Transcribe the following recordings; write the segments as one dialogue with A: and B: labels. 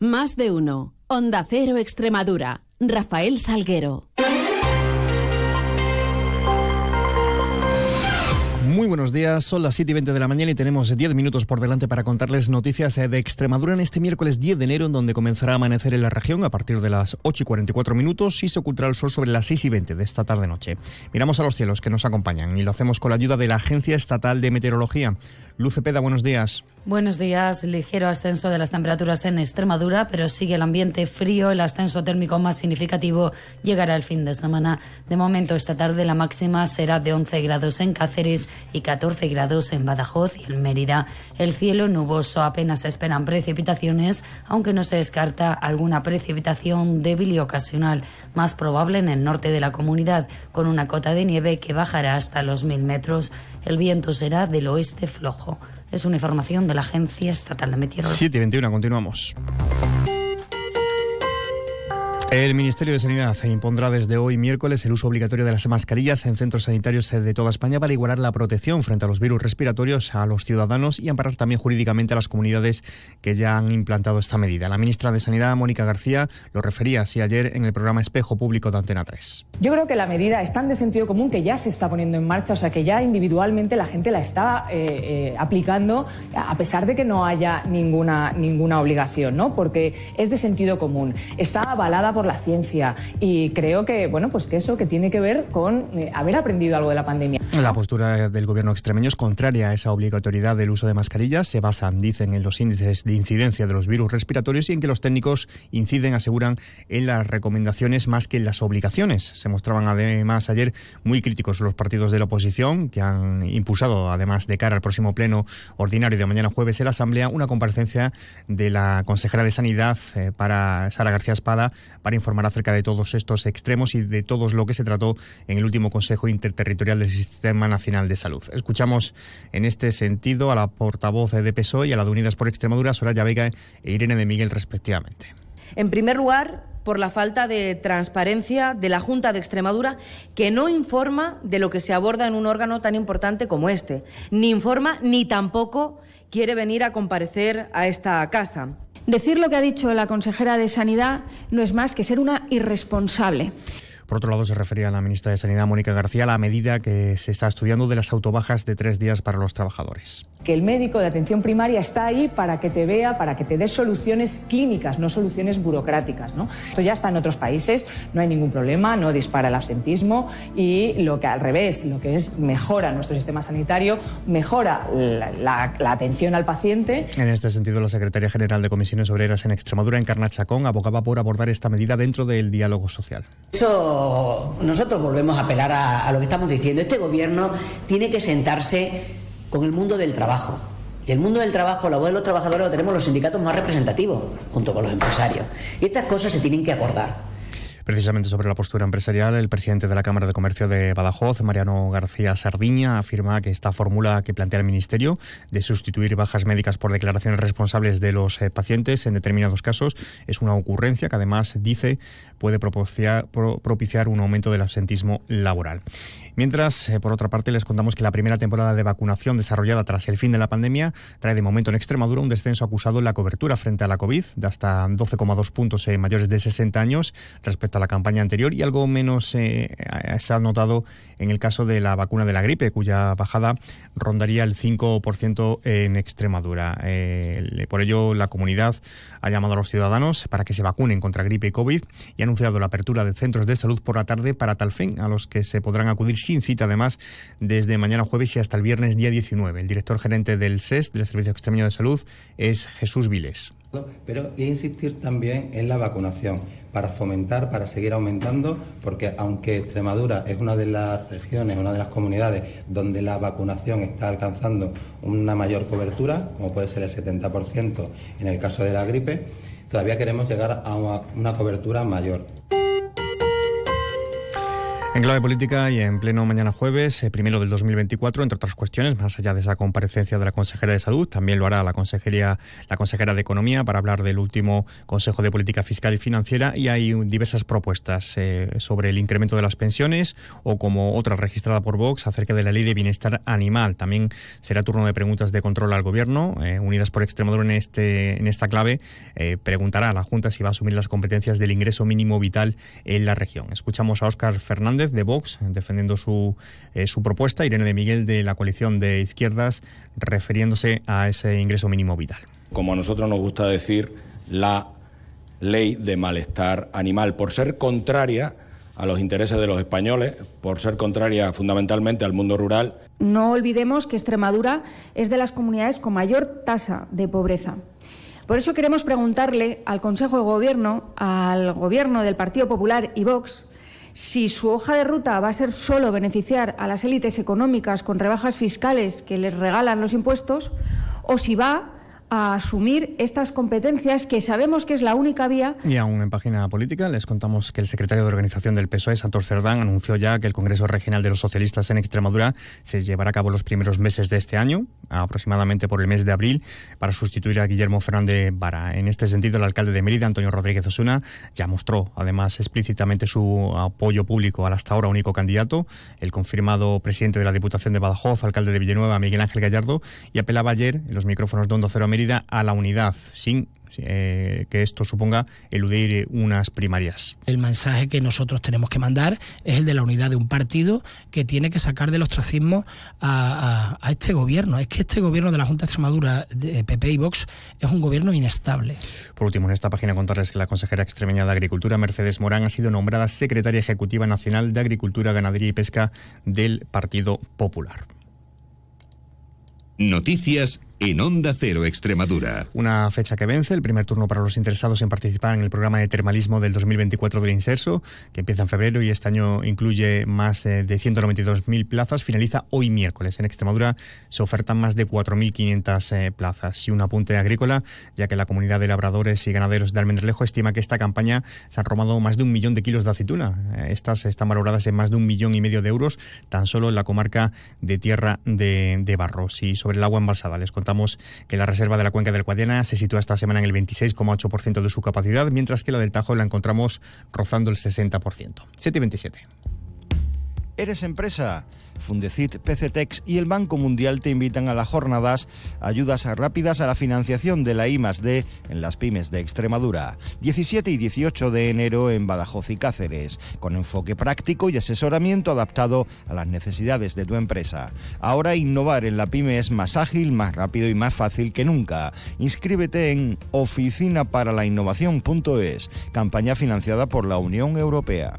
A: Más de uno. Onda Cero Extremadura. Rafael Salguero.
B: Muy buenos días, son las 7 y 20 de la mañana y tenemos 10 minutos por delante para contarles noticias eh, de Extremadura en este miércoles 10 de enero, en donde comenzará a amanecer en la región a partir de las 8 y 44 minutos y se ocultará el sol sobre las 6 y 20 de esta tarde-noche. Miramos a los cielos que nos acompañan y lo hacemos con la ayuda de la Agencia Estatal de Meteorología. Luce Peda, buenos días.
C: Buenos días. Ligero ascenso de las temperaturas en Extremadura, pero sigue el ambiente frío. El ascenso térmico más significativo llegará el fin de semana. De momento, esta tarde la máxima será de 11 grados en Cáceres y 14 grados en Badajoz y en Mérida. El cielo nuboso apenas esperan precipitaciones, aunque no se descarta alguna precipitación débil y ocasional, más probable en el norte de la comunidad, con una cota de nieve que bajará hasta los mil metros. El viento será del oeste flojo. Es una información de la Agencia Estatal de Meteorología.
B: 7 y 21, continuamos. El Ministerio de Sanidad impondrá desde hoy miércoles el uso obligatorio de las mascarillas en centros sanitarios de toda España para igualar la protección frente a los virus respiratorios a los ciudadanos y amparar también jurídicamente a las comunidades que ya han implantado esta medida. La ministra de Sanidad, Mónica García, lo refería así ayer en el programa Espejo Público de Antena 3.
D: Yo creo que la medida es tan de sentido común que ya se está poniendo en marcha, o sea que ya individualmente la gente la está eh, eh, aplicando a pesar de que no haya ninguna, ninguna obligación, ¿no? Porque es de sentido común. Está avalada por la ciencia y creo que bueno pues que eso que tiene que ver con eh, haber aprendido algo de la pandemia.
B: La postura del gobierno extremeño es contraria a esa obligatoriedad del uso de mascarillas. Se basan, dicen, en los índices de incidencia de los virus respiratorios y en que los técnicos inciden, aseguran, en las recomendaciones más que en las obligaciones. Se mostraban además ayer muy críticos los partidos de la oposición que han impulsado, además de cara al próximo pleno ordinario de mañana jueves en la Asamblea, una comparecencia de la consejera de Sanidad eh, para Sara García Espada para informar acerca de todos estos extremos y de todo lo que se trató en el último Consejo Interterritorial del Sistema Nacional de Salud. Escuchamos en este sentido a la portavoz de PSOE y a la de Unidas por Extremadura, Soraya Vega e Irene de Miguel, respectivamente.
E: En primer lugar, por la falta de transparencia de la Junta de Extremadura, que no informa de lo que se aborda en un órgano tan importante como este. Ni informa ni tampoco quiere venir a comparecer a esta casa.
F: Decir lo que ha dicho la consejera de Sanidad no es más que ser una irresponsable.
B: Por otro lado, se refería a la ministra de Sanidad, Mónica García, a la medida que se está estudiando de las autobajas de tres días para los trabajadores.
D: Que el médico de atención primaria está ahí para que te vea, para que te dé soluciones clínicas, no soluciones burocráticas. ¿no? Esto ya está en otros países, no hay ningún problema, no dispara el absentismo y lo que al revés, lo que es mejora nuestro sistema sanitario, mejora la, la, la atención al paciente.
B: En este sentido, la secretaria general de Comisiones Obreras en Extremadura, Encarna Chacón, abogaba por abordar esta medida dentro del diálogo social.
G: Eso nosotros volvemos a apelar a, a lo que estamos diciendo. Este gobierno tiene que sentarse con el mundo del trabajo. Y el mundo del trabajo, la voz de los trabajadores, lo tenemos los sindicatos más representativos, junto con los empresarios. Y estas cosas se tienen que acordar.
B: Precisamente sobre la postura empresarial, el presidente de la Cámara de Comercio de Badajoz, Mariano García Sardiña, afirma que esta fórmula que plantea el Ministerio de sustituir bajas médicas por declaraciones responsables de los eh, pacientes en determinados casos es una ocurrencia que además dice puede propiciar, pro, propiciar un aumento del absentismo laboral. Mientras, eh, por otra parte, les contamos que la primera temporada de vacunación desarrollada tras el fin de la pandemia trae de momento en Extremadura un descenso acusado en la cobertura frente a la COVID de hasta 12,2 puntos en mayores de 60 años respecto la campaña anterior y algo menos eh, se ha notado en el caso de la vacuna de la gripe, cuya bajada rondaría el 5% en Extremadura. Eh, por ello, la comunidad ha llamado a los ciudadanos para que se vacunen contra gripe y COVID y ha anunciado la apertura de centros de salud por la tarde para tal fin, a los que se podrán acudir sin cita, además, desde mañana jueves y hasta el viernes día 19. El director gerente del SES, del Servicio Extremeño de Salud, es Jesús Viles.
H: Pero insistir también en la vacunación para fomentar, para seguir aumentando, porque aunque Extremadura es una de las regiones, una de las comunidades donde la vacunación está alcanzando una mayor cobertura, como puede ser el 70% en el caso de la gripe, todavía queremos llegar a una cobertura mayor.
B: En clave política y en pleno mañana jueves, eh, primero del 2024, entre otras cuestiones, más allá de esa comparecencia de la consejera de Salud, también lo hará la consejería, la consejera de Economía para hablar del último Consejo de Política Fiscal y Financiera y hay diversas propuestas eh, sobre el incremento de las pensiones o como otra registrada por Vox acerca de la ley de bienestar animal. También será turno de preguntas de control al Gobierno. Eh, Unidas por Extremadura en este en esta clave preguntará a la Junta si va a asumir las competencias del ingreso mínimo vital en la región. Escuchamos a Óscar Fernández de Vox defendiendo su, eh, su propuesta, Irene de Miguel de la coalición de izquierdas refiriéndose a ese ingreso mínimo vital.
I: Como a nosotros nos gusta decir, la ley de malestar animal, por ser contraria a los intereses de los españoles, por ser contraria fundamentalmente al mundo rural.
F: No olvidemos que Extremadura es de las comunidades con mayor tasa de pobreza. Por eso queremos preguntarle al Consejo de Gobierno, al Gobierno del Partido Popular y Vox, si su hoja de ruta va a ser solo beneficiar a las élites económicas con rebajas fiscales que les regalan los impuestos, o si va a asumir estas competencias que sabemos que es la única vía.
B: Y aún en página política les contamos que el secretario de organización del PSOE, Santos Cerdán, anunció ya que el Congreso Regional de los Socialistas en Extremadura se llevará a cabo los primeros meses de este año, aproximadamente por el mes de abril, para sustituir a Guillermo Fernández Vara. En este sentido, el alcalde de Mérida, Antonio Rodríguez Osuna, ya mostró además explícitamente su apoyo público al hasta ahora único candidato, el confirmado presidente de la Diputación de Badajoz, alcalde de Villanueva, Miguel Ángel Gallardo, y apelaba ayer en los micrófonos de Hondo Cero a la unidad, sin eh, que esto suponga eludir unas primarias.
J: El mensaje que nosotros tenemos que mandar es el de la unidad de un partido que tiene que sacar del ostracismo a, este gobierno. Es que este gobierno de la Junta de Extremadura, de PP y Vox, es un gobierno inestable.
B: Por último, en esta página contarles que la consejera extremeña de Agricultura, Mercedes Morán, ha sido nombrada secretaria ejecutiva nacional de Agricultura, Ganadería y Pesca del Partido Popular.
K: Noticias en Onda Cero Extremadura.
B: Una fecha que vence, el primer turno para los interesados en participar en el programa de termalismo del 2024 del Inserso, que empieza en febrero y este año incluye más eh, de 192.000 plazas, finaliza hoy miércoles. En Extremadura se ofertan más de 4.500 eh, plazas. Y un apunte agrícola, ya que la comunidad de labradores y ganaderos de Almendralejo estima que esta campaña se han robado más de un millón de kilos de aceituna. Eh, estas están valoradas en más de un millón y medio de euros, tan solo en la comarca de Tierra de, Barros. Y sobre el agua embalsada, les contamos que la reserva de la cuenca del Guadiana se sitúa esta semana en el 26,8% de su capacidad, mientras que la del Tajo la encontramos rozando el 60%. 7 y 27.
L: ¿Eres empresa? Fundecit, PCTEX y el Banco Mundial te invitan a las jornadas Ayudas rápidas a la financiación de la I en las pymes de Extremadura. 17 y 18 de enero en Badajoz y Cáceres, con enfoque práctico y asesoramiento adaptado a las necesidades de tu empresa. Ahora innovar en la pyme es más ágil, más rápido y más fácil que nunca. Inscríbete en oficinaparaLainnovación.es, campaña financiada por la Unión Europea.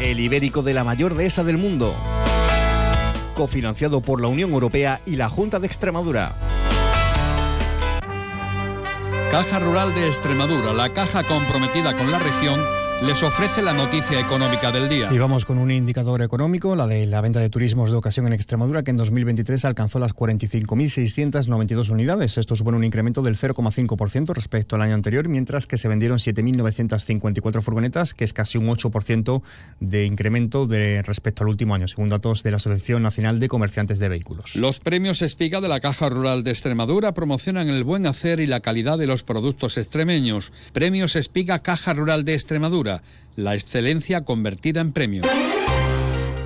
K: el ibérico de la mayor dehesa del mundo, cofinanciado por la Unión Europea y la Junta de Extremadura.
M: Caja Rural de Extremadura, la caja comprometida con la región les ofrece la noticia económica del día.
B: Y vamos con un indicador económico, la de la venta de turismos de ocasión en Extremadura, que en 2023 alcanzó las 45.692 unidades. Esto supone un incremento del 0,5% respecto al año anterior, mientras que se vendieron 7.954 furgonetas, que es casi un 8% de incremento de respecto al último año, según datos de la Asociación Nacional de Comerciantes de Vehículos.
M: Los premios Espiga de la Caja Rural de Extremadura promocionan el buen hacer y la calidad de los productos extremeños. Premios Espiga Caja Rural de Extremadura la excelencia convertida en premio.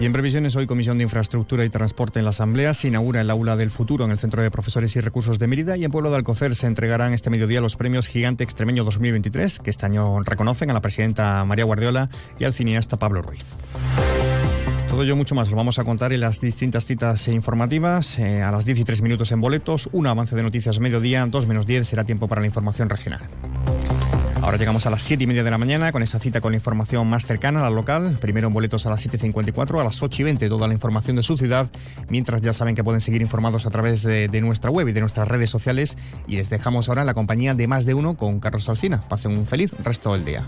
B: Y en previsiones, hoy Comisión de Infraestructura y Transporte en la Asamblea se inaugura el Aula del Futuro en el Centro de Profesores y Recursos de Mérida y en Pueblo de Alcocer se entregarán este mediodía los premios Gigante Extremeño 2023, que este año reconocen a la presidenta María Guardiola y al cineasta Pablo Ruiz. Todo ello mucho más lo vamos a contar en las distintas citas informativas. Eh, a las 13 minutos en boletos, un avance de noticias mediodía, 2 menos 10 será tiempo para la información regional. Ahora llegamos a las 7 y media de la mañana con esa cita con la información más cercana a la local. Primero en boletos a las 7.54, a las 8 y 20 toda la información de su ciudad. Mientras ya saben que pueden seguir informados a través de, de nuestra web y de nuestras redes sociales. Y les dejamos ahora en la compañía de más de uno con Carlos Alsina. Pasen un feliz resto del día.